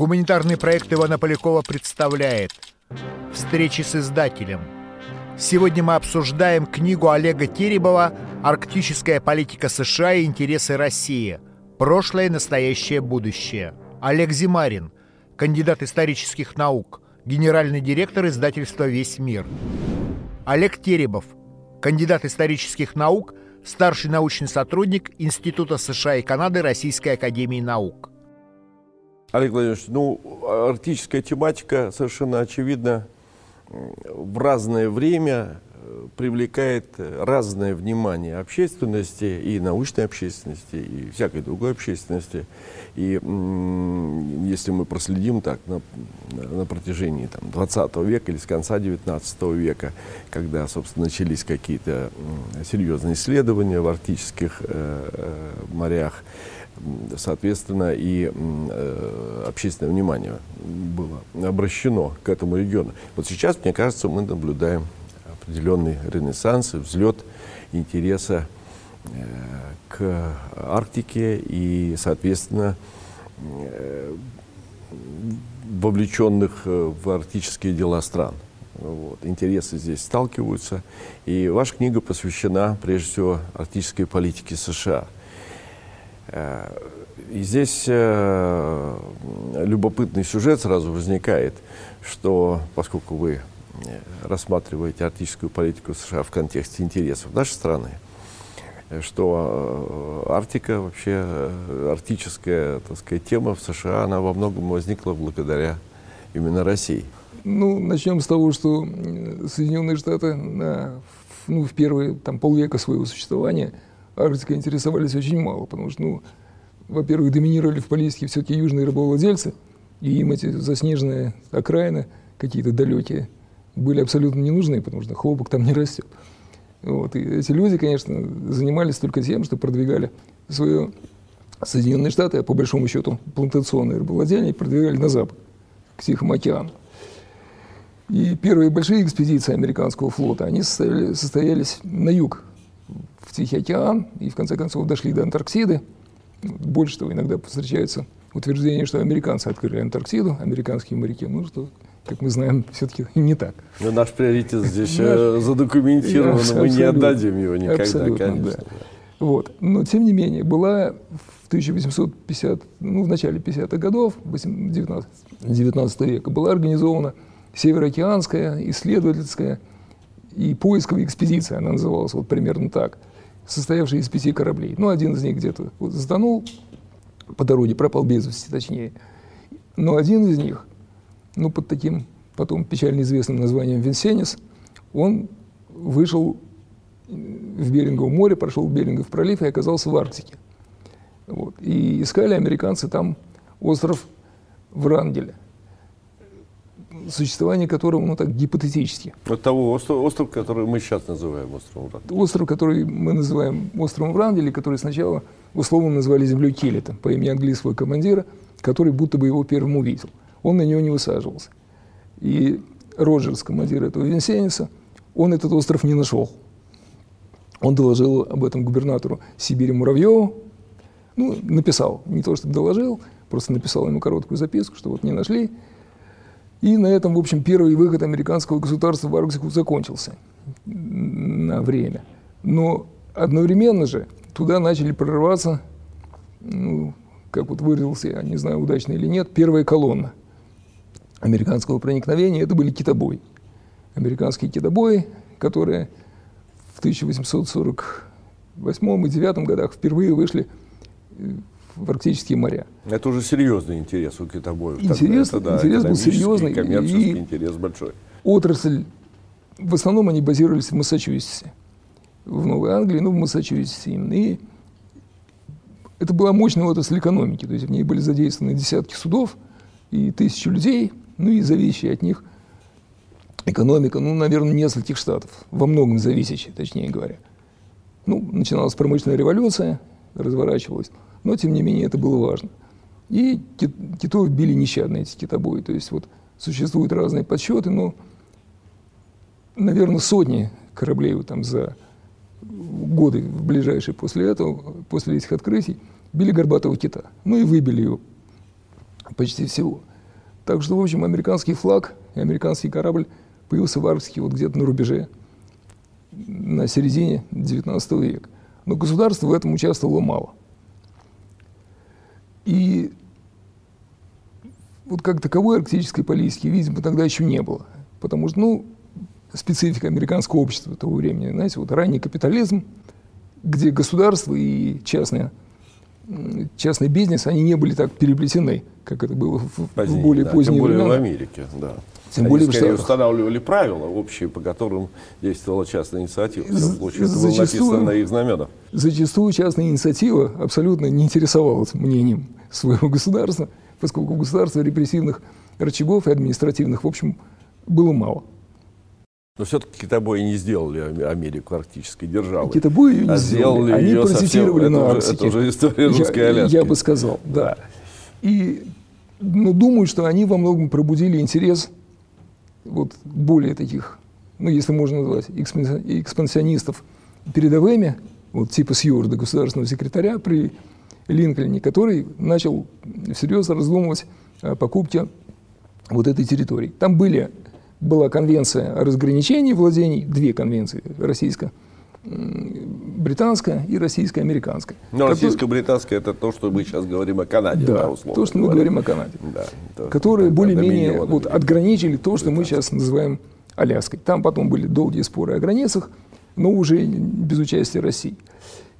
Гуманитарный проект Ивана Полякова представляет Встречи с издателем. Сегодня мы обсуждаем книгу Олега Теребова «Арктическая политика США и интересы России. Прошлое, настоящее, будущее». Олег Зимарин, кандидат исторических наук, генеральный директор издательства «Весь мир». Олег Теребов, кандидат исторических наук, старший научный сотрудник Института США и Канады Российской Академии Наук. Олег Владимирович, ну, арктическая тематика совершенно очевидно в разное время э, привлекает разное внимание общественности и научной общественности, и всякой другой общественности. И если мы проследим так на, на протяжении там, 20 века или с конца 19 века, когда, собственно, начались какие-то серьезные исследования в арктических э, э морях, соответственно, и э, общественное внимание было обращено к этому региону. Вот сейчас, мне кажется, мы наблюдаем определенный ренессанс взлет интереса э, к Арктике и, соответственно, э, вовлеченных в арктические дела стран. Вот. Интересы здесь сталкиваются. И ваша книга посвящена, прежде всего, арктической политике США – и здесь э, любопытный сюжет сразу возникает, что поскольку вы э, рассматриваете арктическую политику США в контексте интересов нашей страны, что Арктика, вообще арктическая так сказать, тема в США, она во многом возникла благодаря именно России. Ну, начнем с того, что Соединенные Штаты на, ну, в первые там, полвека своего существования – Арктикой интересовались очень мало, потому что, ну, во-первых, доминировали в политике все-таки южные рабовладельцы, и им эти заснеженные окраины, какие-то далекие, были абсолютно не нужны, потому что хлопок там не растет. Вот. И эти люди, конечно, занимались только тем, что продвигали свое Соединенные Штаты, а по большому счету плантационные рабовладения, продвигали на запад, к Тихому океану. И первые большие экспедиции американского флота, они состояли, состоялись на юг Тихий океан и в конце концов дошли до Антарктиды. Больше того, иногда встречается утверждение, что американцы открыли Антарктиду, американские моряки. Ну, что, как мы знаем, все-таки не так. Но наш приоритет здесь наш... задокументирован, мы не отдадим его никогда, абсолютно, конечно. Да. Вот. Но, тем не менее, была в 1850, ну, в начале 50-х годов, 19, 19 века, была организована Североокеанская исследовательская и поисковая экспедиция, она называлась вот примерно так – состоявший из пяти кораблей. Ну, один из них где-то вот затонул по дороге, пропал без вести, точнее. Но один из них, ну, под таким потом печально известным названием Винсенис, он вышел в Берингово море, прошел Берингов пролив и оказался в Арктике. Вот. И искали американцы там остров Врангеля существование которого, ну так, гипотетически. Вот того острова, остров, который мы сейчас называем островом Врангеля. Остров, который мы называем островом Врангеля, который сначала условно назвали землей Келлета по имени английского командира, который будто бы его первым увидел. Он на него не высаживался. И Роджерс, командир этого Винсениса, он этот остров не нашел. Он доложил об этом губернатору Сибири Муравьеву, ну, написал, не то, что доложил, просто написал ему короткую записку, что вот не нашли, и на этом, в общем, первый выход американского государства в Арктику закончился на время. Но одновременно же туда начали прорываться, ну, как вот выразился, я не знаю, удачно или нет, первая колонна американского проникновения. Это были китобои. Американские китобои, которые в 1848 и 1849 годах впервые вышли в арктические моря. Это уже серьезный интерес у китобоев. Интерес, это, да, интерес был серьезный. Коммерческий и интерес большой. Отрасль, в основном они базировались в Массачусетсе, в Новой Англии, ну, в Массачусетсе именно. И это была мощная отрасль экономики, то есть в ней были задействованы десятки судов и тысячи людей, ну и зависящие от них экономика, ну, наверное, нескольких штатов, во многом зависящая, точнее говоря. Ну, начиналась промышленная революция, разворачивалась но тем не менее это было важно. И китов били нещадно эти китобои. То есть вот существуют разные подсчеты, но, наверное, сотни кораблей вот там за годы ближайшие после этого, после этих открытий, били горбатого кита. Ну и выбили его почти всего. Так что, в общем, американский флаг и американский корабль появился в Арктике вот где-то на рубеже, на середине 19 века. Но государство в этом участвовало мало. И вот как таковой арктической политики, видимо, тогда еще не было. Потому что, ну, специфика американского общества того времени, знаете, вот ранний капитализм, где государство и частное, частный бизнес, они не были так переплетены, как это было в, Позднее, более да, поздние тем более времена. в Америке, да. Тем Они более скорее устанавливали правила общие, по которым действовала частная инициатива. В этом случае это было написано на их знаменах. Зачастую частная инициатива абсолютно не интересовалась мнением своего государства, поскольку государства репрессивных рычагов и административных, в общем, было мало. Но все-таки китобои не сделали Америку арктической державой. Китобои ее не а сделали. Они ее паразитировали совсем, на Арктике. Это уже история русской я, Аляски. Я бы сказал, да. И ну, думаю, что они во многом пробудили интерес вот более таких, ну, если можно назвать, экспансионистов передовыми, вот типа Сьюарда, государственного секретаря при Линкольне, который начал всерьез раздумывать о покупке вот этой территории. Там были, была конвенция о разграничении владений, две конвенции, российско британская и российско-американская. Но российско-британская это то, что мы сейчас говорим о Канаде, да, да условно то, что мы говорим. говорим о Канаде. Да, то, которые более-менее вот, отграничили то, что мы сейчас называем Аляской. Там потом были долгие споры о границах, но уже без участия России.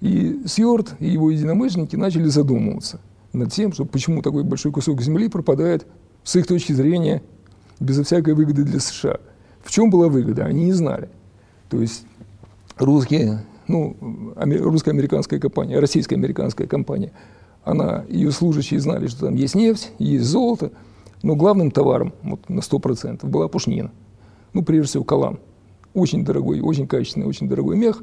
И Сьорд и его единомышленники начали задумываться над тем, что почему такой большой кусок земли пропадает с их точки зрения безо всякой выгоды для США. В чем была выгода, они не знали. То есть русские, ну, русско-американская компания, российско-американская компания, она, ее служащие знали, что там есть нефть, есть золото, но главным товаром вот, на 100% была пушнина. Ну, прежде всего, калан. Очень дорогой, очень качественный, очень дорогой мех.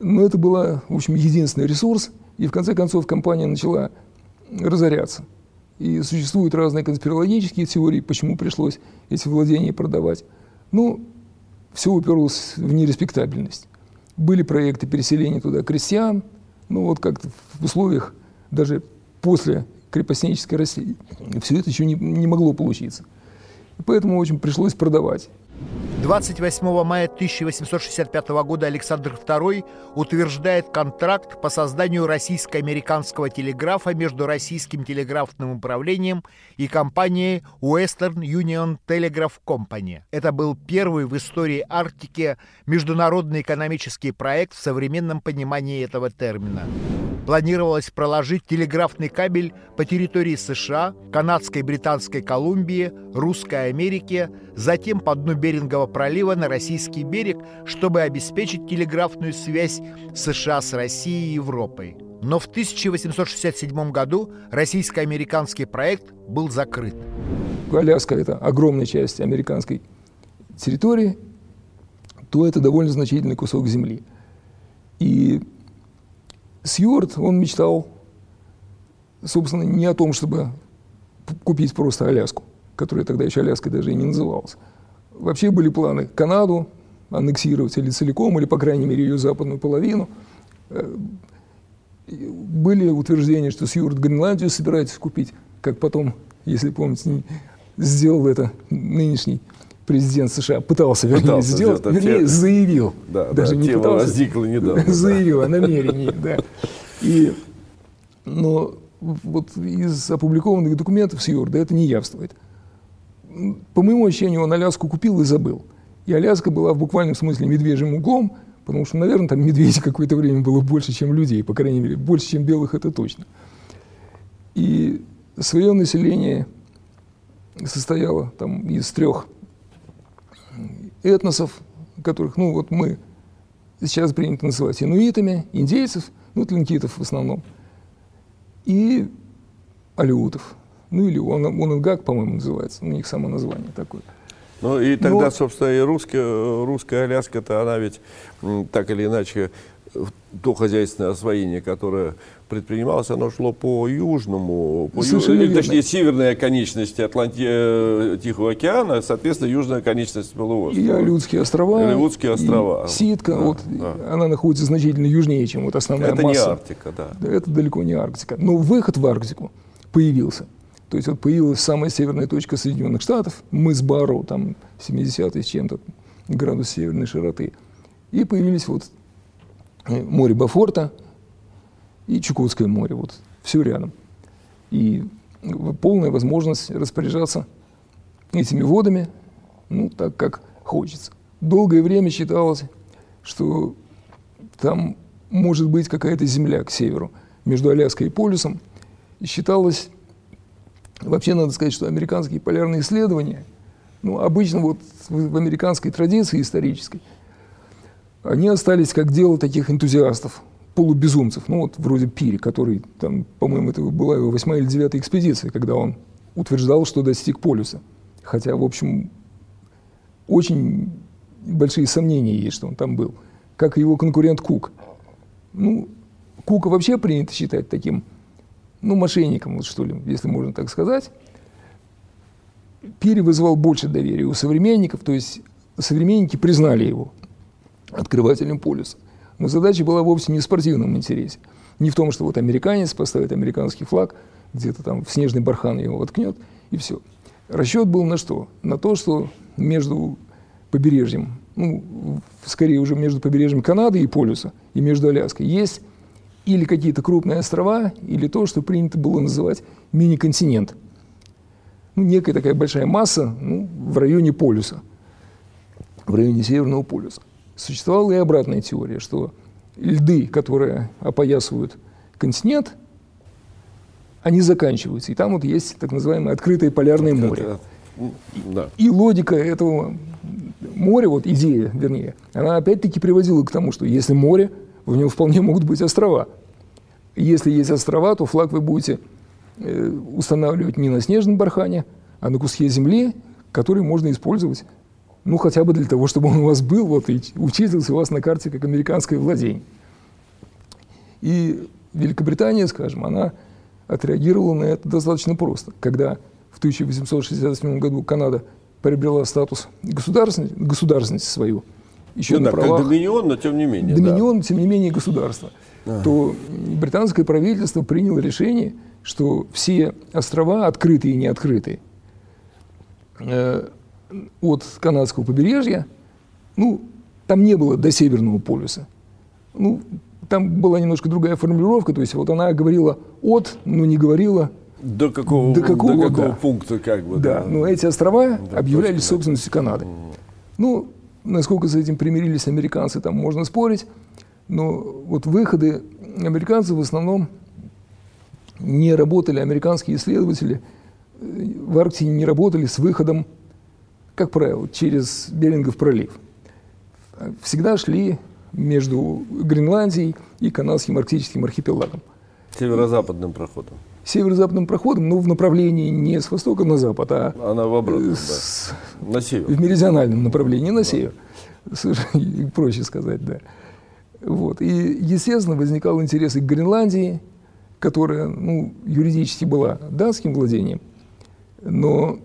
Но это был, в общем, единственный ресурс, и в конце концов компания начала разоряться. И существуют разные конспирологические теории, почему пришлось эти владения продавать. Ну, все уперлось в нереспектабельность. Были проекты переселения туда крестьян, ну вот как-то в условиях даже после крепостнической России все это еще не, не могло получиться. И поэтому очень пришлось продавать. 28 мая 1865 года Александр II утверждает контракт по созданию российско-американского телеграфа между Российским телеграфным управлением и компанией Western Union Telegraph Company. Это был первый в истории Арктики международный экономический проект в современном понимании этого термина. Планировалось проложить телеграфный кабель по территории США, Канадской и Британской Колумбии, Русской Америки, затем по дну Берингового пролива на российский берег, чтобы обеспечить телеграфную связь США с Россией и Европой. Но в 1867 году российско-американский проект был закрыт. Аляска – это огромная часть американской территории, то это довольно значительный кусок земли. И Сьюарт, он мечтал, собственно, не о том, чтобы купить просто Аляску, которая тогда еще Аляской даже и не называлась. Вообще были планы Канаду аннексировать или целиком, или, по крайней мере, ее западную половину. Э, были утверждения, что Сьюарт Гренландию собирается купить, как потом, если помните, сделал это нынешний президент США пытался, вернее, пытался сделать, сделать вернее, тем... заявил. Да, даже да, не пытался. возникла недавно. Заявил о намерении, да. И, но вот из опубликованных документов Сьюарда это не явствует. По моему ощущению, он Аляску купил и забыл. И Аляска была в буквальном смысле медвежьим углом, потому что, наверное, там медведей какое-то время было больше, чем людей, по крайней мере, больше, чем белых, это точно. И свое население состояло там из трех этносов, которых, ну вот мы сейчас принято называть инуитами, индейцев, ну тлинкитов в основном, и алиутов. Ну или он, Онгак, по-моему, называется, у них само название такое. Ну и тогда, Но... собственно, и русская, русская Аляска-то, она ведь так или иначе то хозяйственное освоение, которое предпринималось, оно шло по южному, по ю... или, точнее, северной оконечности Атланти... Э, Тихого океана, соответственно, южная оконечность полуострова. И Алютские острова. Алютские острова. И Ситка, да, вот, да. она находится значительно южнее, чем вот основная Это масса. не Арктика, да. Это далеко не Арктика. Но выход в Арктику появился. То есть вот появилась самая северная точка Соединенных Штатов, мыс Барроу, там 70 с чем-то градус северной широты. И появились вот море Бафорта и Чукотское море, вот все рядом. И полная возможность распоряжаться этими водами, ну, так как хочется. Долгое время считалось, что там может быть какая-то земля к северу, между Аляской и полюсом. И считалось, вообще надо сказать, что американские полярные исследования, ну, обычно вот в американской традиции исторической, они остались как дело таких энтузиастов, полубезумцев, ну вот вроде Пири, который, там, по-моему, это была его восьмая или девятая экспедиция, когда он утверждал, что достиг полюса. Хотя, в общем, очень большие сомнения есть, что он там был. Как и его конкурент Кук. Ну, Кука вообще принято считать таким, ну, мошенником, вот что ли, если можно так сказать. Пири вызвал больше доверия у современников, то есть современники признали его открывателем полюса. Но задача была вовсе не в спортивном интересе. Не в том, что вот американец поставит американский флаг, где-то там в снежный бархан его воткнет, и все. Расчет был на что? На то, что между побережьем, ну, скорее уже между побережьем Канады и полюса, и между Аляской, есть или какие-то крупные острова, или то, что принято было называть мини-континент. Ну, некая такая большая масса ну, в районе полюса, в районе Северного полюса. Существовала и обратная теория, что льды, которые опоясывают континент, они заканчиваются. И там вот есть так называемое открытое полярное море. Да. И логика этого моря, вот идея, вернее, она опять-таки приводила к тому, что если море, в нем вполне могут быть острова. Если есть острова, то флаг вы будете э, устанавливать не на снежном бархане, а на куске земли, который можно использовать ну, хотя бы для того, чтобы он у вас был, вот, и учитывался у вас на карте как американское владение. И Великобритания, скажем, она отреагировала на это достаточно просто. Когда в 1867 году Канада приобрела статус государственности, государственности свою, еще ну, на да, правах, как доминион, но тем не менее. Доминион, да. тем не менее, государство. Ага. То британское правительство приняло решение, что все острова, открытые и неоткрытые, э, от канадского побережья, ну, там не было до Северного полюса. Ну, там была немножко другая формулировка, то есть вот она говорила от, но не говорила до какого, до какого, до какого да. пункта, как бы. Да, да. но эти острова да, объявлялись точно, собственностью Канады. Mm. Ну, насколько с этим примирились американцы, там можно спорить, но вот выходы американцев в основном не работали, американские исследователи э, в Арктике не работали с выходом как правило, через Берингов пролив. Всегда шли между Гренландией и канадским арктическим архипелагом. Северо-западным проходом. Северо-западным проходом, но в направлении не с востока на запад, а Она в обратном, с, да. на север. В меридиональном направлении, на да. север. Проще сказать, да. Вот. И, естественно, возникал интерес и к Гренландии, которая ну, юридически была датским владением, но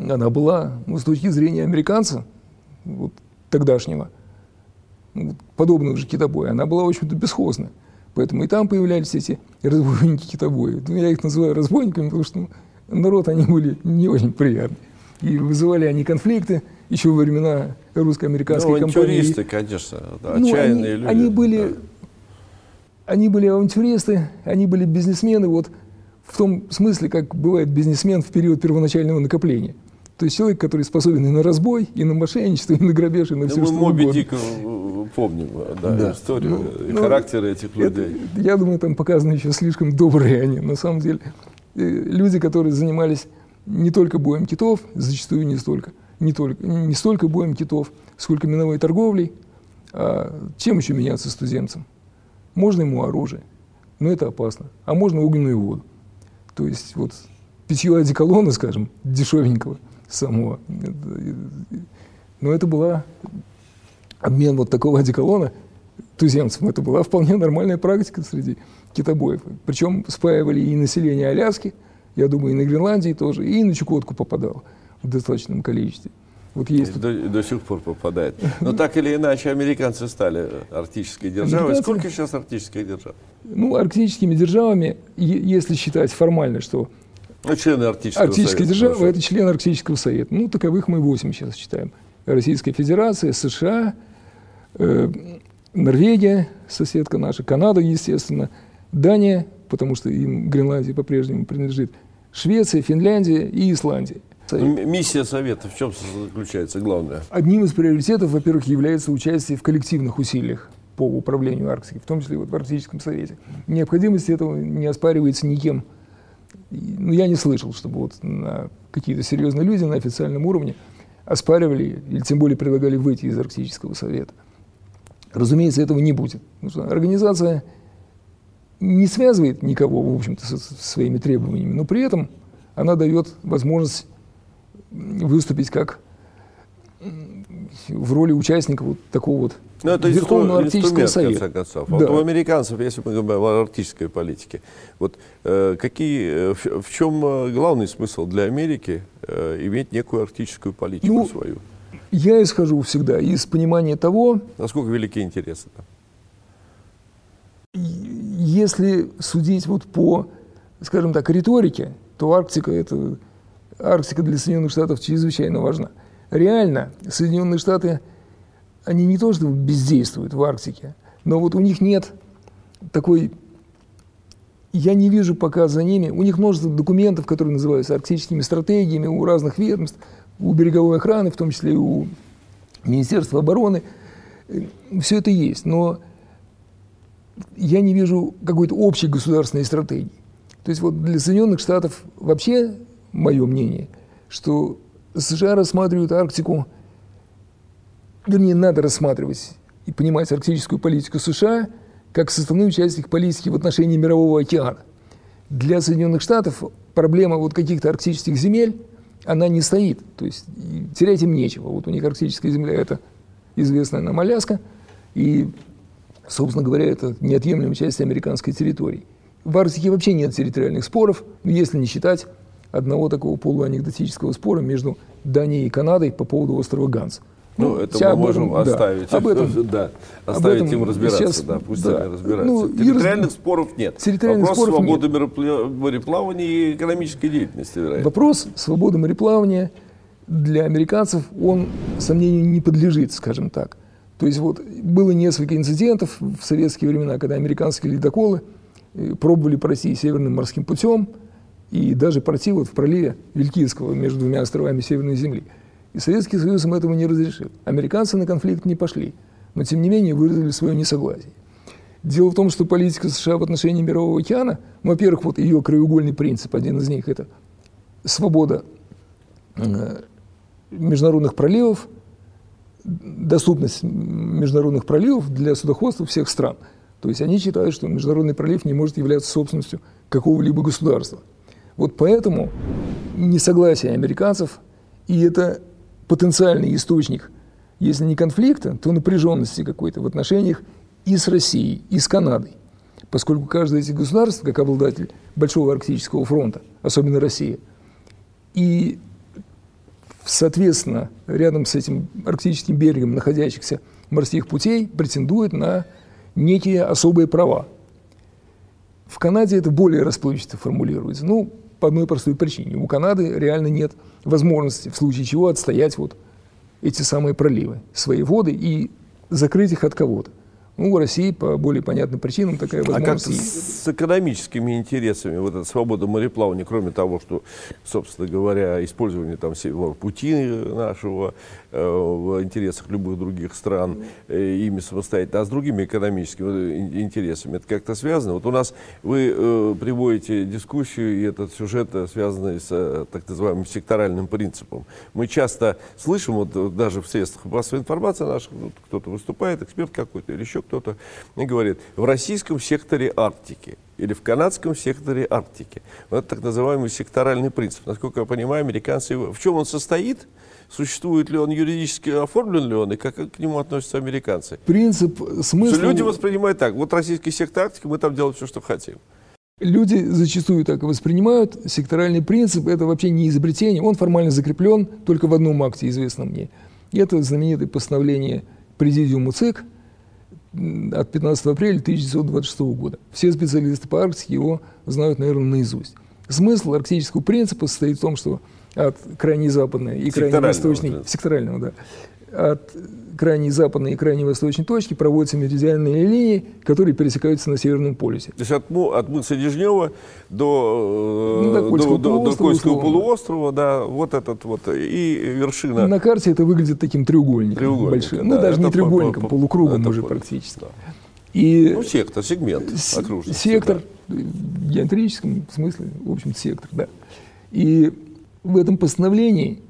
она была, ну, с точки зрения американца, вот, тогдашнего, ну, подобного же китобоя, она была, в общем-то, бесхозна. Поэтому и там появлялись эти разбойники китобои. Ну, я их называю разбойниками, потому что ну, народ они были не очень приятные. И вызывали они конфликты еще во времена русско-американской ну, компании. авантюристы, конечно, да, ну, отчаянные они, люди. Они были, да. они были авантюристы, они были бизнесмены, вот в том смысле, как бывает бизнесмен в период первоначального накопления. То есть человек, который способен и на разбой, и на мошенничество, и на грабеж, и на все, мы что Моби угодно. Дика помним, да, да. историю ну, и ну, характеры этих людей. Это, я думаю, там показаны еще слишком добрые они. На самом деле, э, люди, которые занимались не только боем китов, зачастую не столько, не, только, не столько боем китов, сколько миновой торговлей, а чем еще меняться с туземцем? Можно ему оружие, но это опасно. А можно огненную воду. То есть вот питье одеколона, скажем, дешевенького – самого. Но это была обмен вот такого одеколона туземцам. Это была вполне нормальная практика среди китобоев. Причем спаивали и население Аляски, я думаю, и на Гренландии тоже, и на Чукотку попадало в достаточном количестве. Вот есть. До, до сих пор попадает. Но так или иначе американцы стали арктической державой. Американцы... Сколько сейчас арктических держав? Ну, арктическими державами, если считать формально, что Ну, члены Арктического Арктическая совета. хорошо. – это член Арктического совета. Ну, таковых мы 8 сейчас считаем. Российская Федерация, США, э, Норвегия, соседка наша, Канада, естественно, Дания, потому что им Гренландия по-прежнему принадлежит, Швеция, Финляндия и Исландия. Миссия Совета в чем заключается главное? Одним из приоритетов, во-первых, является участие в коллективных усилиях по управлению Арктикой, в том числе вот в Арктическом совете. Необходимость этого не оспаривается никем. Ну, я не слышал, чтобы вот какие-то серьезные люди на официальном уровне оспаривали или тем более предлагали выйти из Арктического совета. Разумеется, этого не будет. Организация не связывает никого, в общем-то, со, своими требованиями, но при этом она дает возможность выступить как в роли участника вот такого вот Ну, это Верховного Арктического инструмент, в совета. конце концов. Да. Вот у американцев, если мы говорим о арктической политике, вот э, какие, э, в, в чем э, главный смысл для Америки э, иметь некую арктическую политику Ну, свою? Я исхожу всегда из понимания того, Насколько велики интересы там? если судить вот по, скажем так, риторике, то Арктика это Арктика для Соединенных Штатов чрезвычайно важна. Реально Соединенные Штаты, они не то что бездействуют в Арктике, но вот у них нет такой, я не вижу пока за ними, у них множество документов, которые называются арктическими стратегиями у разных ведомств, у береговой охраны, в том числе и у Министерства обороны. Все это есть, но я не вижу какой-то общей государственной стратегии. То есть вот для Соединенных Штатов вообще мое мнение, что США рассматривают Арктику, вернее, надо рассматривать и понимать арктическую политику США как составную часть их политики в отношении Мирового океана. Для Соединенных Штатов проблема вот каких-то арктических земель, она не стоит. То есть терять им нечего. Вот у них арктическая земля – это известная нам Аляска, и, собственно говоря, это неотъемлемая часть американской территории. В Арктике вообще нет территориальных споров, если не считать одного такого полуанекдотического спора между Данией и Канадой по поводу острова Ганс. Ну, это вся мы об можем этом, да. оставить, Об этом, да, об оставить этом им разбираться, сейчас, да, пусть да. они разбираются. Ну, Территориальных раз- споров нет. Территориальных Вопрос споров свободы морепле- мореплавания и экономической деятельности, вероятно. Вопрос свободы мореплавания для американцев, он сомнению не подлежит, скажем так. То есть вот было несколько инцидентов в советские времена, когда американские ледоколы э, пробовали пройти Северным морским путем и даже пройти вот в проливе Вилькинского между двумя островами Северной Земли. И Советский Союз им этого не разрешил. Американцы на конфликт не пошли, но тем не менее выразили свое несогласие. Дело в том, что политика США в отношении Мирового океана, ну, во-первых, вот ее краеугольный принцип, один из них, это свобода э, международных проливов, доступность международных проливов для судоходства всех стран. То есть они считают, что международный пролив не может являться собственностью какого-либо государства. Вот поэтому несогласие американцев, и это потенциальный источник, если не конфликта, то напряженности какой-то в отношениях и с Россией, и с Канадой. Поскольку каждое из этих государств, как обладатель Большого Арктического фронта, особенно Россия, и соответственно, рядом с этим арктическим берегом находящихся морских путей претендует на некие особые права. В Канаде это более расплывчато формулируется. Ну, по одной простой причине. У Канады реально нет возможности, в случае чего, отстоять вот эти самые проливы, свои воды и закрыть их от кого-то. Ну, у России по более понятным причинам такая А как возможность с экономическими интересами вот эта свобода мореплавания, кроме того, что, собственно говоря, использование там север- пути нашего в интересах любых других стран, э, ими самостоятельно, а с другими экономическими э, ин- интересами, это как-то связано? Вот у нас вы э, приводите дискуссию, и этот сюжет э, связанный с э, так называемым секторальным принципом. Мы часто слышим, вот э, даже в средствах массовой информации наших, вот кто-то выступает, эксперт какой-то или еще кто-то, и говорит, в российском секторе Арктики или в канадском секторе Арктики. Вот это так называемый секторальный принцип. Насколько я понимаю, американцы, его- в чем он состоит, существует ли он юридически, оформлен ли он, и как к нему относятся американцы. Принцип, смысл... люди воспринимают так, вот российский сектор Арктики, мы там делаем все, что хотим. Люди зачастую так и воспринимают. Секторальный принцип – это вообще не изобретение. Он формально закреплен только в одном акте, известном мне. И это знаменитое постановление Президиума ЦИК от 15 апреля 1926 года. Все специалисты по Арктике его знают, наверное, наизусть. Смысл арктического принципа состоит в том, что от крайней западной и крайней восточной, да. секторального, да, от крайней западной и крайней восточной точки проводятся меридианные линии, которые пересекаются на Северном полюсе. То есть от, от мыса Дежнева до, ну, до Кольского, до, полуострова, до Кольского полуострова, да, вот этот вот, и вершина. На карте это выглядит таким треугольником, треугольником большим. Ну, да, ну, даже не треугольником, по, по, полукругом уже по, практически. Да. И ну, сектор, сегмент окружности. Сектор, да. в геометрическом смысле, в общем сектор, да. И в этом постановлении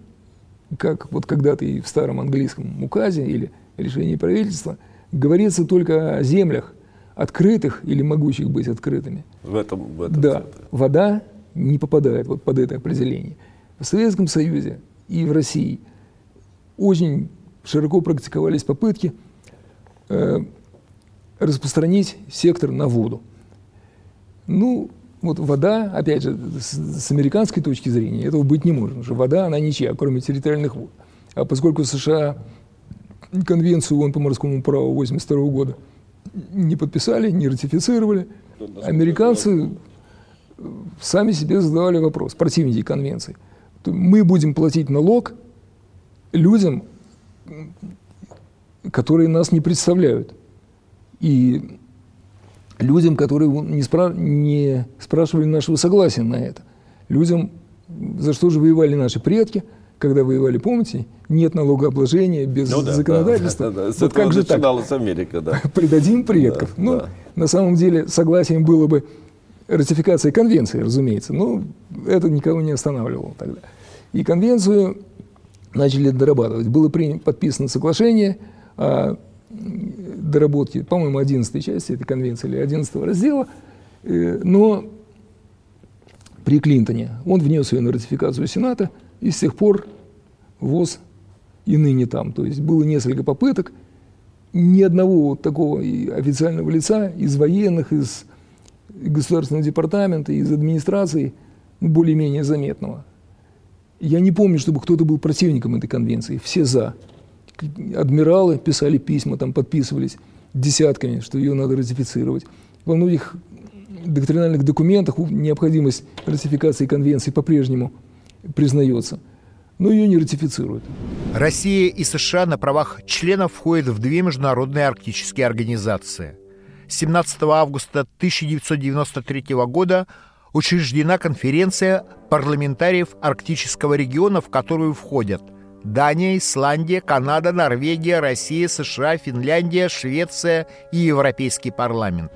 как вот когда-то и в старом английском указе или решении правительства, говорится только о землях, открытых или могущих быть открытыми. В этом, в этом Да, центре. вода не попадает вот под это определение. В Советском Союзе и в России очень широко практиковались попытки э, распространить сектор на воду. Ну, вот вода, опять же, с, с американской точки зрения, этого быть не может. Потому что вода, она ничья, кроме территориальных вод. А поскольку США конвенцию ООН по морскому праву 1982 года не подписали, не ратифицировали, американцы сами себе задавали вопрос, противники конвенции. Мы будем платить налог людям, которые нас не представляют. И людям, которые не, спра не спрашивали нашего согласия на это. Людям, за что же воевали наши предки, когда воевали, помните, нет налогообложения без ну, да, законодательства. Да, да, да. Вот как же так? с Америка, да. Предадим предков. Да, ну, да. на самом деле, согласием было бы ратификация конвенции, разумеется, но это никого не останавливало тогда. И конвенцию начали дорабатывать. Было принято, подписано соглашение о доработки, по-моему, 11 части этой конвенции или 11 раздела, э, но при Клинтоне он внес ее на ратификацию Сената, и с тех пор ВОЗ и ныне там. То есть было несколько попыток, ни одного вот такого официального лица из военных, из государственного департамента, из администрации, ну, более-менее заметного. Я не помню, чтобы кто-то был противником этой конвенции. Все за адмиралы писали письма, там подписывались десятками, что ее надо ратифицировать. Во многих доктринальных документах необходимость ратификации конвенции по-прежнему признается, но ее не ратифицируют. Россия и США на правах членов входят в две международные арктические организации. 17 августа 1993 года учреждена конференция парламентариев арктического региона, в которую входят – Дания, Исландия, Канада, Норвегия, Россия, США, Финляндия, Швеция и Европейский парламент.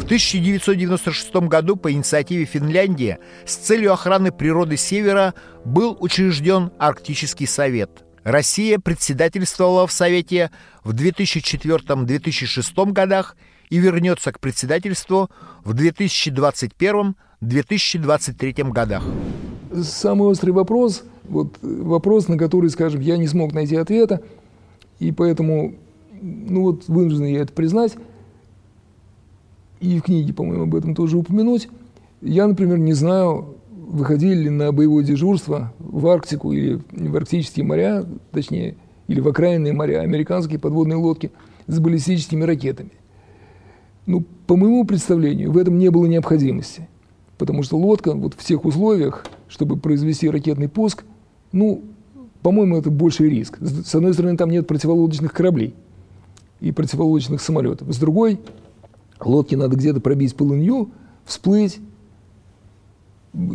В 1996 году по инициативе Финляндии с целью охраны природы Севера был учрежден Арктический совет. Россия председательствовала в Совете в 2004-2006 годах и вернется к председательству в 2021-2023 годах. Самый острый вопрос вот вопрос, на который, скажем, я не смог найти ответа, и поэтому, ну вот, вынужден я это признать, и в книге, по-моему, об этом тоже упомянуть. Я, например, не знаю, выходили ли на боевое дежурство в Арктику или в арктические моря, точнее, или в окраинные моря, американские подводные лодки с баллистическими ракетами. Ну, по моему представлению, в этом не было необходимости, потому что лодка вот в тех условиях, чтобы произвести ракетный пуск, ну, по-моему, это больший риск. С одной стороны, там нет противолодочных кораблей и противолодочных самолетов. С другой, лодке надо где-то пробить полынью, всплыть.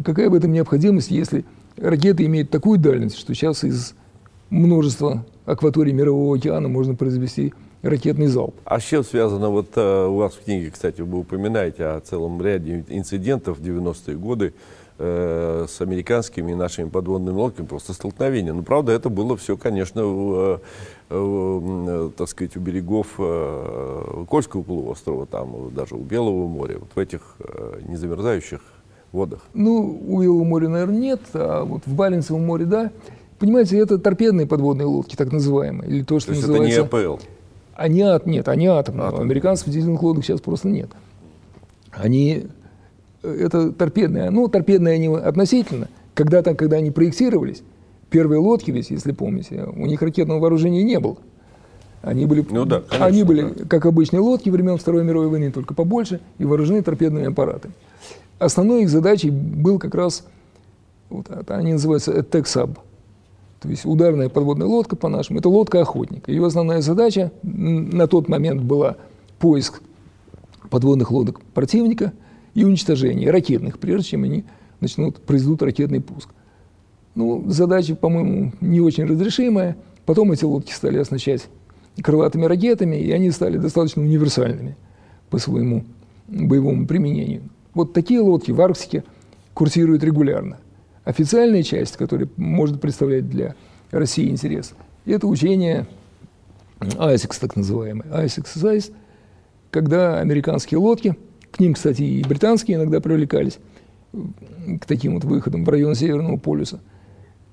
Какая в этом необходимость, если ракеты имеют такую дальность, что сейчас из множества акваторий Мирового океана можно произвести ракетный залп. А с чем связано, вот э, у вас в книге, кстати, вы упоминаете о целом ряде инцидентов в 90-е годы, Э, с американскими и нашими подводными лодками, просто столкновение. Но, правда, это было все, конечно, в, в, в, так сказать, у берегов э, Кольского полуострова, там, даже у Белого моря, вот в этих э, незамерзающих водах. Ну, у Белого моря, наверное, нет, а вот в Баренцевом море, да. Понимаете, это торпедные подводные лодки, так называемые, или то, что то называется... это не АПЛ? Они от, нет, они атомные. Атом. Американцев дизельных лодок сейчас просто нет. Они это торпедные. Ну, торпедные они относительно. Когда-то, когда они проектировались, первые лодки ведь, если помните, у них ракетного вооружения не было. Они были, ну да, конечно, они были да. как обычные лодки времен Второй мировой войны, только побольше, и вооружены торпедными аппаратами. основной их задачей был как раз, вот, они называются attack sub, то есть ударная подводная лодка по-нашему, это лодка-охотник. Ее основная задача на тот момент была поиск подводных лодок противника и уничтожение ракетных, прежде чем они начнут, произведут ракетный пуск. Ну, задача, по-моему, не очень разрешимая. Потом эти лодки стали оснащать крылатыми ракетами, и они стали достаточно универсальными по своему боевому применению. Вот такие лодки в Арктике курсируют регулярно. Официальная часть, которая может представлять для России интерес, это учение ISIX, так называемый, ISIX, когда американские лодки, к ним, кстати, и британские иногда привлекались, к таким вот выходам в район Северного полюса.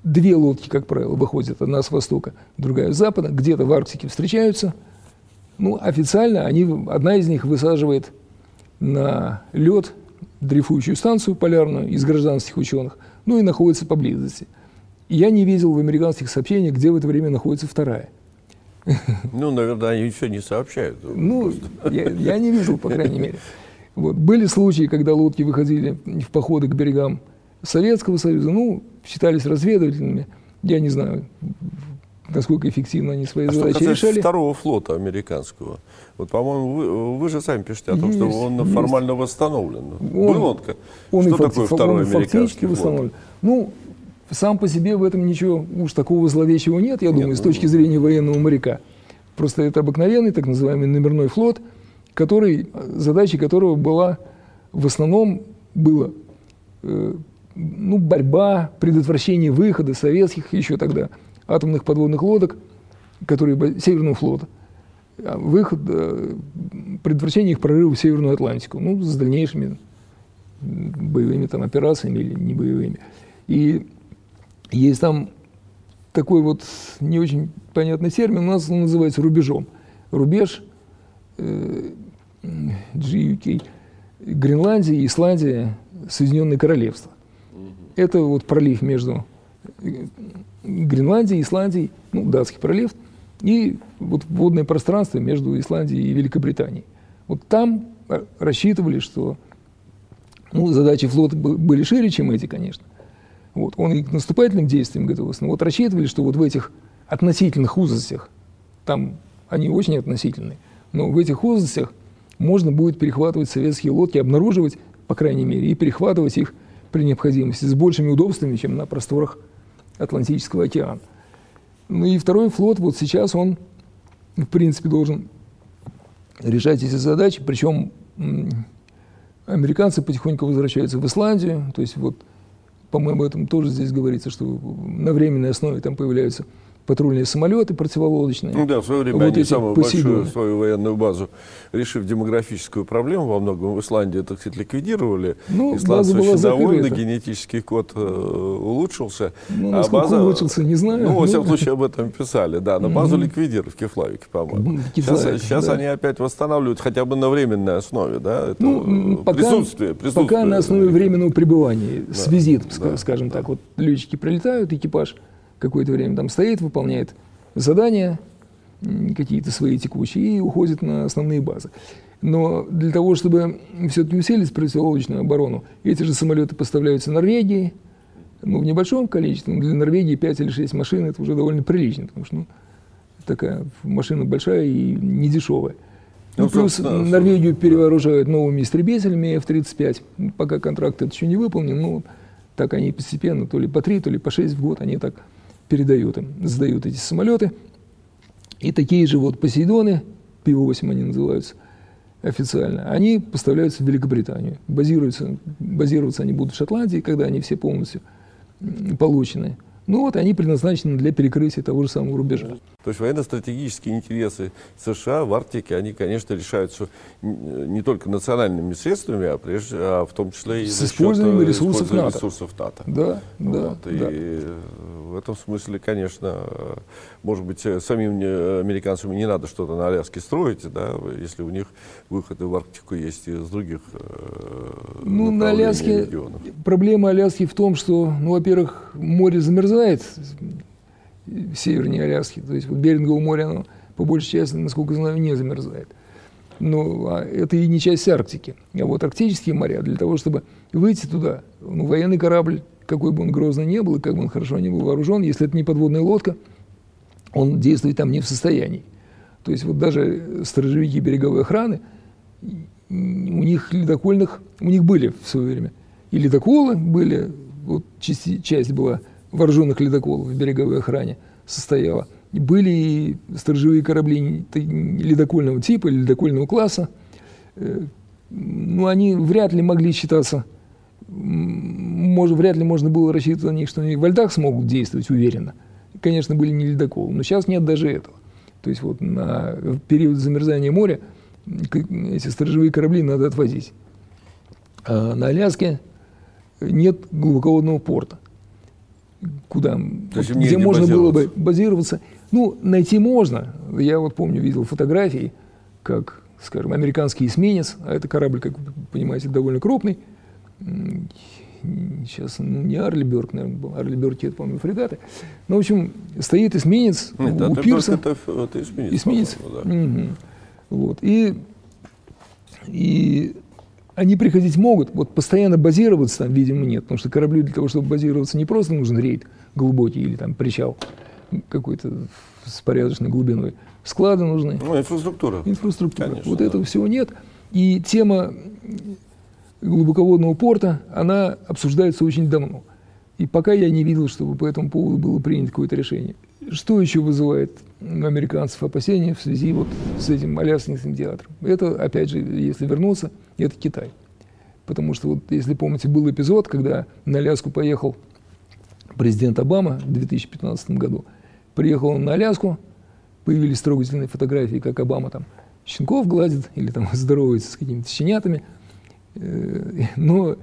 Две лодки, как правило, выходят, одна с востока, другая с запада, где-то в Арктике встречаются. Ну, официально они, одна из них высаживает на лед дрейфующую станцию полярную из гражданских ученых – ну и находится поблизости. Я не видел в американских сообщениях, где в это время находится вторая. Ну, наверное, они ничего не сообщают. Ну, я, я не видел, по крайней мере. Вот. Были случаи, когда лодки выходили в походы к берегам Советского Союза, ну, считались разведывательными. Я не знаю, насколько эффективно они свои а задачи что решали. второго флота американского, вот, по-моему, вы, вы же сами пишете о том, есть, что он есть. формально восстановлен. Он, Был он, он что такое второй он американский восстановлен. Ну, сам по себе в этом ничего уж такого зловещего нет, я думаю, нет, с ну, точки зрения военного моряка. Просто это обыкновенный так называемый номерной флот, который, задачей которого была в основном было э, ну, борьба, предотвращение выхода советских еще тогда атомных подводных лодок, которые Северного флота, а выход, э, предотвращение их прорыва в Северную Атлантику, ну, с дальнейшими боевыми там операциями или не боевыми. И есть там такой вот не очень понятный термин, у нас он называется рубежом. Рубеж э, GUK, Гренландия, Исландия, Соединенные Королевства. Это вот пролив между Гренландии, Исландии, ну, Датский пролив, и вот водное пространство между Исландией и Великобританией. Вот там рассчитывали, что ну, задачи флота были шире, чем эти, конечно. Вот, он и к наступательным действиям готовился. Но вот рассчитывали, что вот в этих относительных узостях, там они очень относительные, но в этих узостях можно будет перехватывать советские лодки, обнаруживать, по крайней мере, и перехватывать их при необходимости с большими удобствами, чем на просторах Атлантического океана. Ну и второй флот вот сейчас он, в принципе, должен решать эти задачи, причем американцы потихоньку возвращаются в Исландию, то есть вот, по-моему, этом тоже здесь говорится, что на временной основе там появляются патрульные самолеты противолодочные. Ну да, в свое время вот они самую посейдоны. большую свою военную базу, решив демографическую проблему во многом в Исландии, так сказать, ликвидировали. Ну, Исландцы очень довольны, генетический код э, улучшился. Ну, а база, улучшился, не знаю. Ну, во всяком случае, об этом писали, да. Но базу ликвидировали в Кефлавике, по-моему. Сейчас, сейчас да. они опять восстанавливают хотя бы на временной основе, да, это ну, пока, присутствие, присутствие. Пока на основе временного пребывания, да. с визит, да. скажем да. так. Вот летчики прилетают, экипаж какое-то время там стоит, выполняет задания какие-то свои текущие и уходит на основные базы. Но для того, чтобы все-таки усилить противолодочную оборону, эти же самолеты поставляются Норвегии, ну, в небольшом количестве, но для Норвегии 5 или 6 машин это уже довольно прилично, потому что ну, такая машина большая и не дешевая. Ну, плюс Норвегию перевооружают новыми истребителями F-35. Пока контракт это еще не выполнен, но так они постепенно, то ли по 3, то ли по 6 в год, они так передают им, сдают эти самолеты. И такие же вот Посейдоны, Пи-8 они называются официально, они поставляются в Великобританию. Базируются, базироваться они будут в Шотландии, когда они все полностью получены. Ну вот они предназначены для перекрытия того же самого рубежа. То есть военно-стратегические интересы США в Арктике, они, конечно, решаются не только национальными средствами, а, прежде, а в том числе и с использованием счет, ресурсов, НАТО. ресурсов НАТО. Да, да, вот, да. И в этом смысле, конечно, может быть, самим американцам не надо что-то на Аляске строить, да, если у них выходы в Арктику есть из других э, Ну, на Аляске регионов. проблема Аляски в том, что, ну, во-первых, море замерзает севернее Аляски, то есть вот Беринговое море, оно по большей части, насколько знаю, не замерзает. Но а это и не часть Арктики. А вот арктические моря, для того, чтобы выйти туда. Ну, военный корабль, какой бы он грозный не был, и как бы он хорошо не был вооружен, если это не подводная лодка, он действовать там не в состоянии. То есть вот даже сторожевики береговой охраны, у них ледокольных, у них были в свое время и ледоколы были, вот часть, часть была вооруженных ледоколов в береговой охране состояла. Были и сторожевые корабли ледокольного типа, ледокольного класса. Э, ну, они вряд ли могли считаться, может, вряд ли можно было рассчитывать на них, что они в льдах смогут действовать уверенно. Конечно, были не ледоколы, но сейчас нет даже этого. То есть вот на период замерзания моря эти сторожевые корабли надо отвозить. А на Аляске нет глубоководного порта, куда, вот, где можно было бы базироваться. Ну, найти можно. Я вот помню, видел фотографии, как, скажем, американский эсминец, а это корабль, как вы понимаете, довольно крупный. Сейчас, ну, не Арлиберг, наверное, был. Арлиберг, это, по-моему, фрегаты. Ну, в общем, стоит эсминец Нет, у, у пирса. Это, это эсминец. Эсминец. Да. Угу. Вот. И, и они приходить могут, вот постоянно базироваться там, видимо, нет, потому что кораблю для того, чтобы базироваться, не просто нужен рейд глубокий или там причал какой-то с порядочной глубиной. Склады нужны. Ну, инфраструктура. Инфраструктура. Конечно, вот да. этого всего нет. И тема глубоководного порта, она обсуждается очень давно. И пока я не видел, чтобы по этому поводу было принято какое-то решение. Что еще вызывает у американцев опасения в связи вот с этим Аляскинским театром? Это, опять же, если вернуться, это Китай. Потому что, вот, если помните, был эпизод, когда на Аляску поехал президент Обама в 2015 году. Приехал он на Аляску, появились трогательные фотографии, как Обама там щенков гладит или там здоровается с какими-то щенятами. Э, но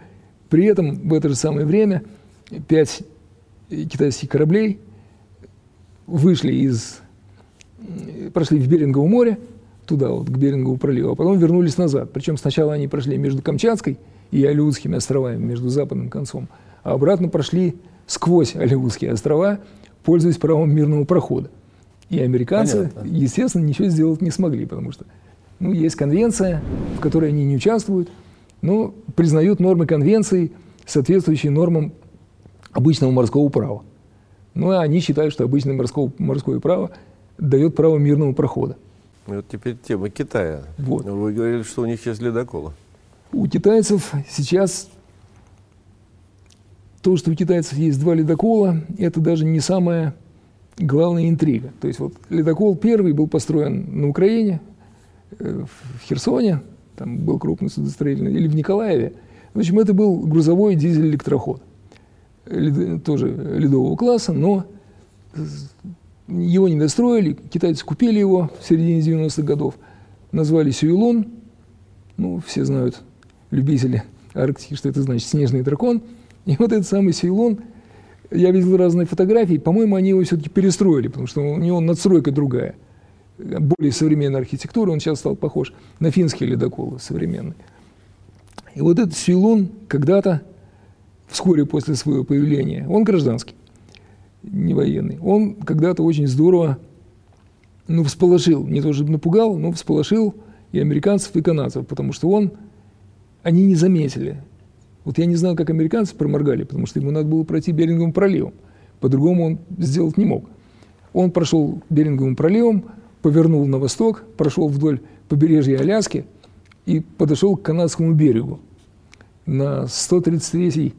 при этом в это же самое время пять китайских кораблей вышли из, прошли в Берингово море, туда, вот, к Берингову проливу, а потом вернулись назад. Причем сначала они прошли между Камчатской и Алиутскими островами, между западным концом, а обратно прошли сквозь Алиутские острова, пользуясь правом мирного прохода. И американцы, Понятно. естественно, ничего сделать не смогли, потому что ну, есть конвенция, в которой они не участвуют, но признают нормы конвенции, соответствующие нормам обычного морского права. Ну, а они считают, что обычное морское, морское право дает право мирного прохода. Ну, вот теперь тема Китая. Вот. Вы говорили, что у них есть ледоколы. У китайцев сейчас то, что у китайцев есть два ледокола, это даже не самая главная интрига. То есть вот ледокол первый был построен на Украине, э, в Херсоне, там был крупный судостроительный, или в Николаеве. В общем, это был грузовой дизель-электроход тоже ледового класса, но его не достроили, китайцы купили его в середине 90-х годов, назвали Сюйлон, ну, все знают, любители Арктики, что это значит снежный дракон. И вот этот самый Сюйлон, я видел разные фотографии, по-моему, они его все-таки перестроили, потому что у него надстройка другая, более современная архитектура, он сейчас стал похож на финские ледоколы современные. И вот этот Сюйлон когда-то вскоре после своего появления, он гражданский, не военный, он когда-то очень здорово ну, всполошил, не то чтобы напугал, но всполошил и американцев, и канадцев, потому что он, они не заметили. Вот я не знаю, как американцы проморгали, потому что ему надо было пройти Беринговым проливом. По-другому он сделать не мог. Он прошел Беринговым проливом, повернул на восток, прошел вдоль побережья Аляски и подошел к канадскому берегу на 133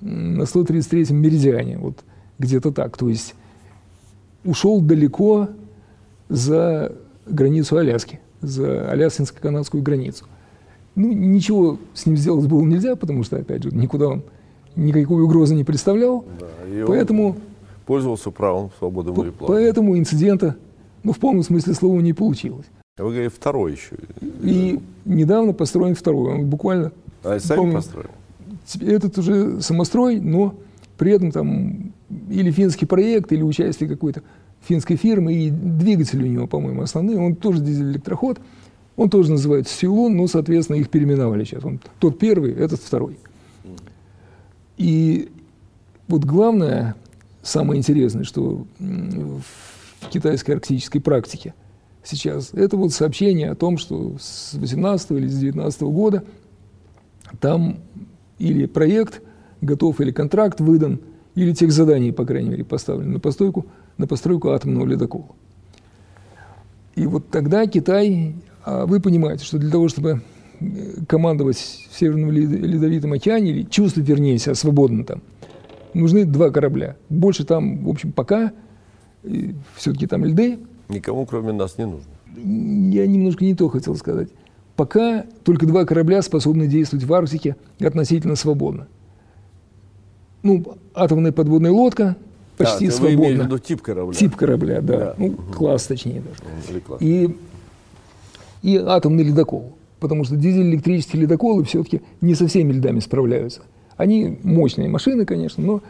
на 133-м меридиане, вот где-то так. То есть ушел далеко за границу Аляски, за аляскинско-канадскую границу. Ну, ничего с ним сделать было нельзя, потому что, опять же, никуда он никакой угрозы не представлял. Да, поэтому пользовался правом свободы мореплавания. Поэтому инцидента, ну, в полном смысле слова, не получилось. А вы говорите, второй еще. И недавно построен второй. Он буквально... А сами построили? Этот уже самострой, но при этом там или финский проект, или участие какой-то финской фирмы, и двигатель у него, по-моему, основные, он тоже дизель-электроход, он тоже называется Силон, но, соответственно, их переименовали сейчас. Он, тот первый, этот второй. И вот главное, самое интересное, что в китайской арктической практике сейчас, это вот сообщение о том, что с 18 или с 19 года там или проект готов, или контракт выдан, или тех заданий, по крайней мере, поставлены на постройку, на постройку атомного ледокола. И вот тогда Китай, а вы понимаете, что для того, чтобы э, командовать в Северном Ледовитом океане, или чувствовать, вернее, себя свободно там, нужны два корабля. Больше там, в общем, пока все-таки там льды. Никому, кроме нас, не нужно. Я немножко не то хотел сказать. Пока только два корабля способны действовать в Арктике относительно свободно. Ну, атомная подводная лодка почти да, свободна. Вы в виду тип корабля? Тип корабля, да. да. Ну, угу. класс точнее даже. Класс. И, и атомный ледокол. Потому что дизель-электрические ледоколы все-таки не со всеми льдами справляются. Они мощные машины, конечно, но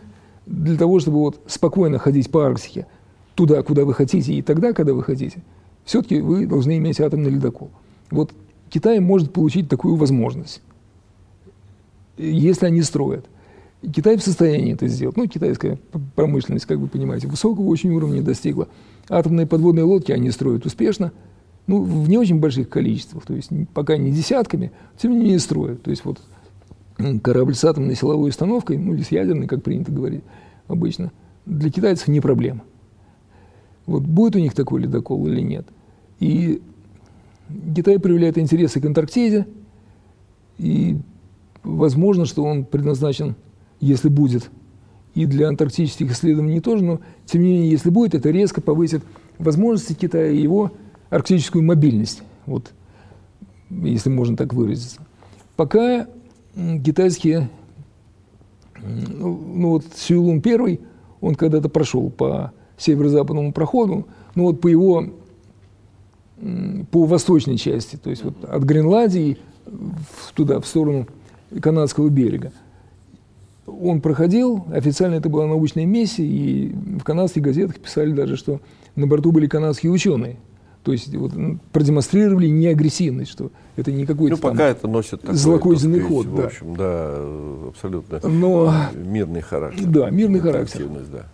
для того, чтобы вот спокойно ходить по Арктике, туда, куда вы хотите, и тогда, когда вы хотите, все-таки вы должны иметь атомный ледокол. Вот Китай может получить такую возможность, если они строят. Китай в состоянии это сделать. Ну, китайская промышленность, как вы понимаете, высокого очень уровня достигла. Атомные подводные лодки они строят успешно, ну, в не очень больших количествах, то есть пока не десятками, тем не менее строят. То есть вот корабль с атомной силовой установкой, ну или с ядерной, как принято говорить обычно, для китайцев не проблема. Вот будет у них такой ледокол или нет. И Китай проявляет интересы к Антарктиде, и возможно, что он предназначен, если будет, и для антарктических исследований тоже, но тем не менее, если будет, это резко повысит возможности Китая и его арктическую мобильность, вот, если можно так выразиться. Пока китайские, ну, ну вот Сюйлун первый, он когда-то прошел по северо-западному проходу, ну вот по его, по восточной части, то есть вот от Гренландии туда, в сторону канадского берега. Он проходил, официально это была научная миссия, и в канадских газетах писали даже, что на борту были канадские ученые – то есть вот, продемонстрировали неагрессивность, что это не какой-то ну, пока там это носит такой, злокозненный ход. В общем, да, абсолютно Но, мирный характер. Да, мирный характер. Да.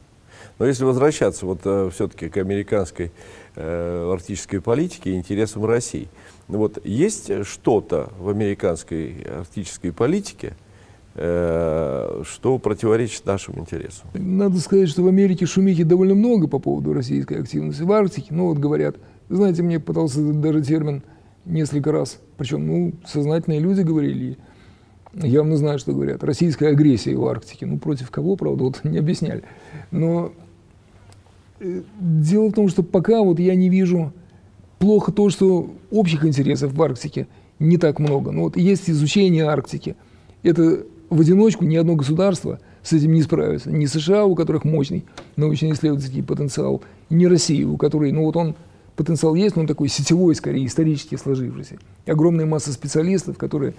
Но если возвращаться вот э, все-таки к американской э, арктической политике и интересам России, вот есть что-то в американской арктической политике, э, что противоречит нашим интересам? Надо сказать, что в Америке шумихи довольно много по поводу российской активности в Арктике. Ну вот говорят, знаете, мне пытался даже термин несколько раз. Причем, ну, сознательные люди говорили, явно знаю, что говорят. Российская агрессия в Арктике. Ну, против кого, правда, вот не объясняли. Но дело в том, что пока вот я не вижу плохо то, что общих интересов в Арктике не так много. Но вот есть изучение Арктики. Это в одиночку ни одно государство с этим не справится. Ни США, у которых мощный научно-исследовательский потенциал, ни Россия, у которой, ну вот он потенциал есть, но он такой сетевой, скорее, исторически сложившийся. И огромная масса специалистов, которые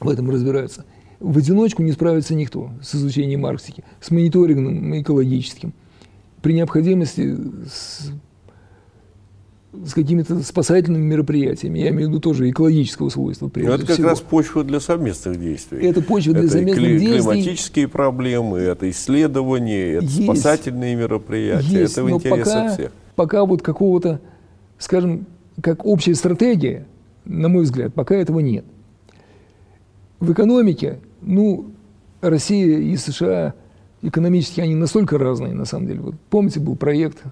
в этом разбираются. В одиночку не справится никто с изучением Арктики, с мониторингом экологическим. При необходимости с, с какими-то спасательными мероприятиями. Я имею в виду тоже экологического свойства. Прежде это как всего. раз почва для совместных действий. Это почва для это совместных кли- действий. климатические проблемы, это исследования, это есть, спасательные мероприятия. Есть, это в интересах пока, всех. Пока вот какого-то скажем, как общая стратегия, на мой взгляд, пока этого нет. В экономике, ну, Россия и США экономически они настолько разные, на самом деле. Вот помните, был проект,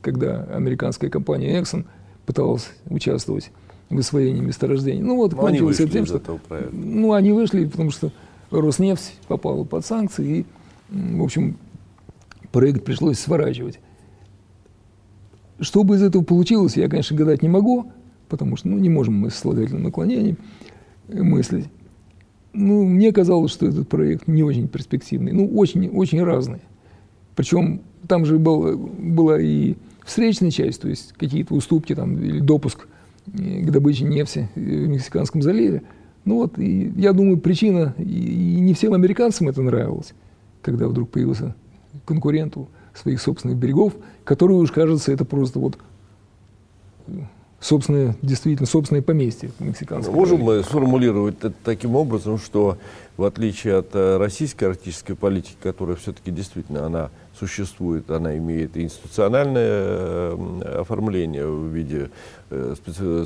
когда американская компания Exxon пыталась участвовать в освоении месторождений. Ну вот, Но кончилось тем, что... Ну, они вышли, потому что Роснефть попала под санкции, и, в общем, проект пришлось сворачивать. Что бы из этого получилось, я, конечно, гадать не могу, потому что ну, не можем мы с слагательным наклонением мыслить. Ну, мне казалось, что этот проект не очень перспективный, ну, очень, очень разный. Причем там же был, была и встречная часть, то есть какие-то уступки там, или допуск э, к добыче нефти в Мексиканском заливе. Ну вот, и я думаю, причина, и, и не всем американцам это нравилось, когда вдруг появился конкурент у своих собственных берегов, которые уж кажется, это просто вот собственное, действительно, собственное поместье мексиканское. Можем мы сформулировать это таким образом, что в отличие от э, российской арктической политики, которая все-таки действительно она существует, она имеет институциональное э, оформление в виде э,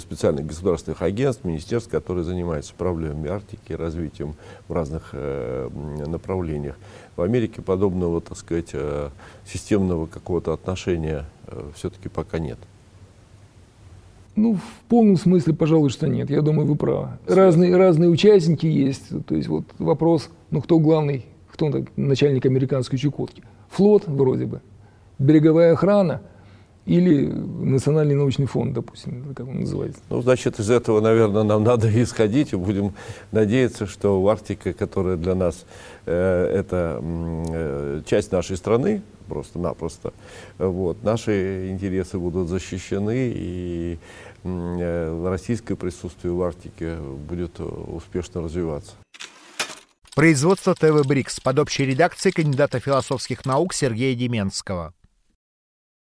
специальных государственных агентств, министерств, которые занимаются проблемами Арктики, развитием в разных направлениях. В Америке подобного, так сказать, системного какого-то отношения все-таки пока нет. Ну, в полном смысле, пожалуй, что нет. Я думаю, вы правы. Разные, разные участники есть. То есть вот вопрос, ну кто главный, кто начальник американской Чукотки? Флот вроде бы, береговая охрана или Национальный научный фонд, допустим, как он называется. Ну, значит, из этого, наверное, нам надо исходить и будем надеяться, что Арктика, которая для нас э, это э, часть нашей страны, просто-напросто. Вот. Наши интересы будут защищены, и э, российское присутствие в Арктике будет успешно развиваться. Производство ТВ «Брикс» под общей редакцией кандидата философских наук Сергея Деменского.